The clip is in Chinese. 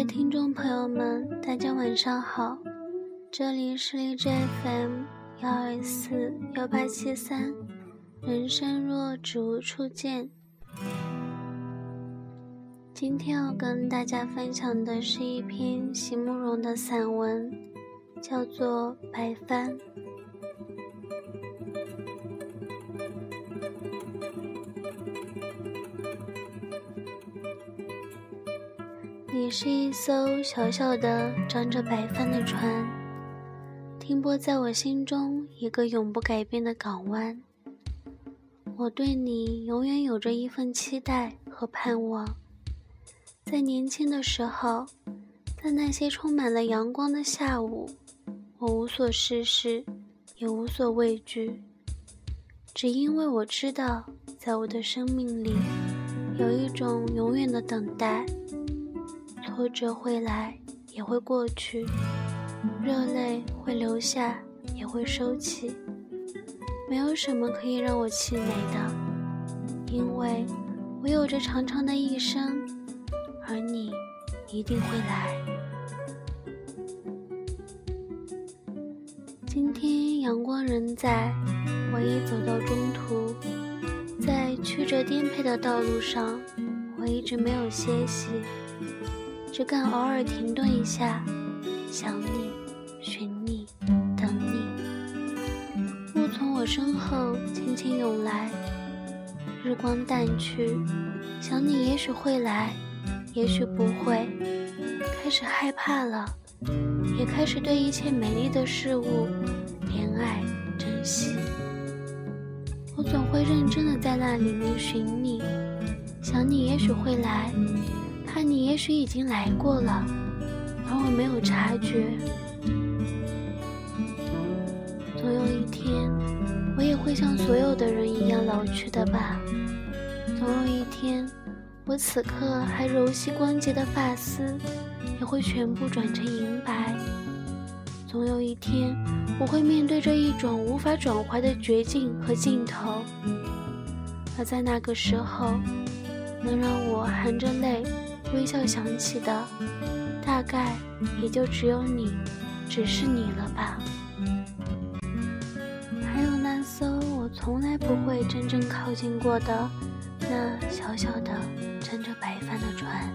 位听众朋友们，大家晚上好，这里是荔枝 FM 幺二四幺八七三，人生若只如初见。今天要跟大家分享的是一篇席慕容的散文，叫做《白帆》。你是一艘小小的、长着白帆的船，停泊在我心中一个永不改变的港湾。我对你永远有着一份期待和盼望。在年轻的时候，在那些充满了阳光的下午，我无所事事，也无所畏惧，只因为我知道，在我的生命里，有一种永远的等待。挫折会来，也会过去；热泪会流下，也会收起。没有什么可以让我气馁的，因为我有着长长的一生。而你一定会来。今天阳光仍在，我已走到中途，在曲折颠沛的道路上，我一直没有歇息，只敢偶尔停顿一下，想你，寻你，等你。雾从我身后轻轻涌来，日光淡去，想你也许会来。也许不会，开始害怕了，也开始对一切美丽的事物怜爱珍惜。我总会认真的在那里面寻你，想你也许会来，怕你也许已经来过了，而我没有察觉。总有一天，我也会像所有的人一样老去的吧。总有一天。我此刻还柔细光洁的发丝，也会全部转成银白。总有一天，我会面对着一种无法转怀的绝境和尽头，而在那个时候，能让我含着泪微笑响起的，大概也就只有你，只是你了吧。还有那艘我从来不会真正靠近过的，那小小的。撑着白帆的船，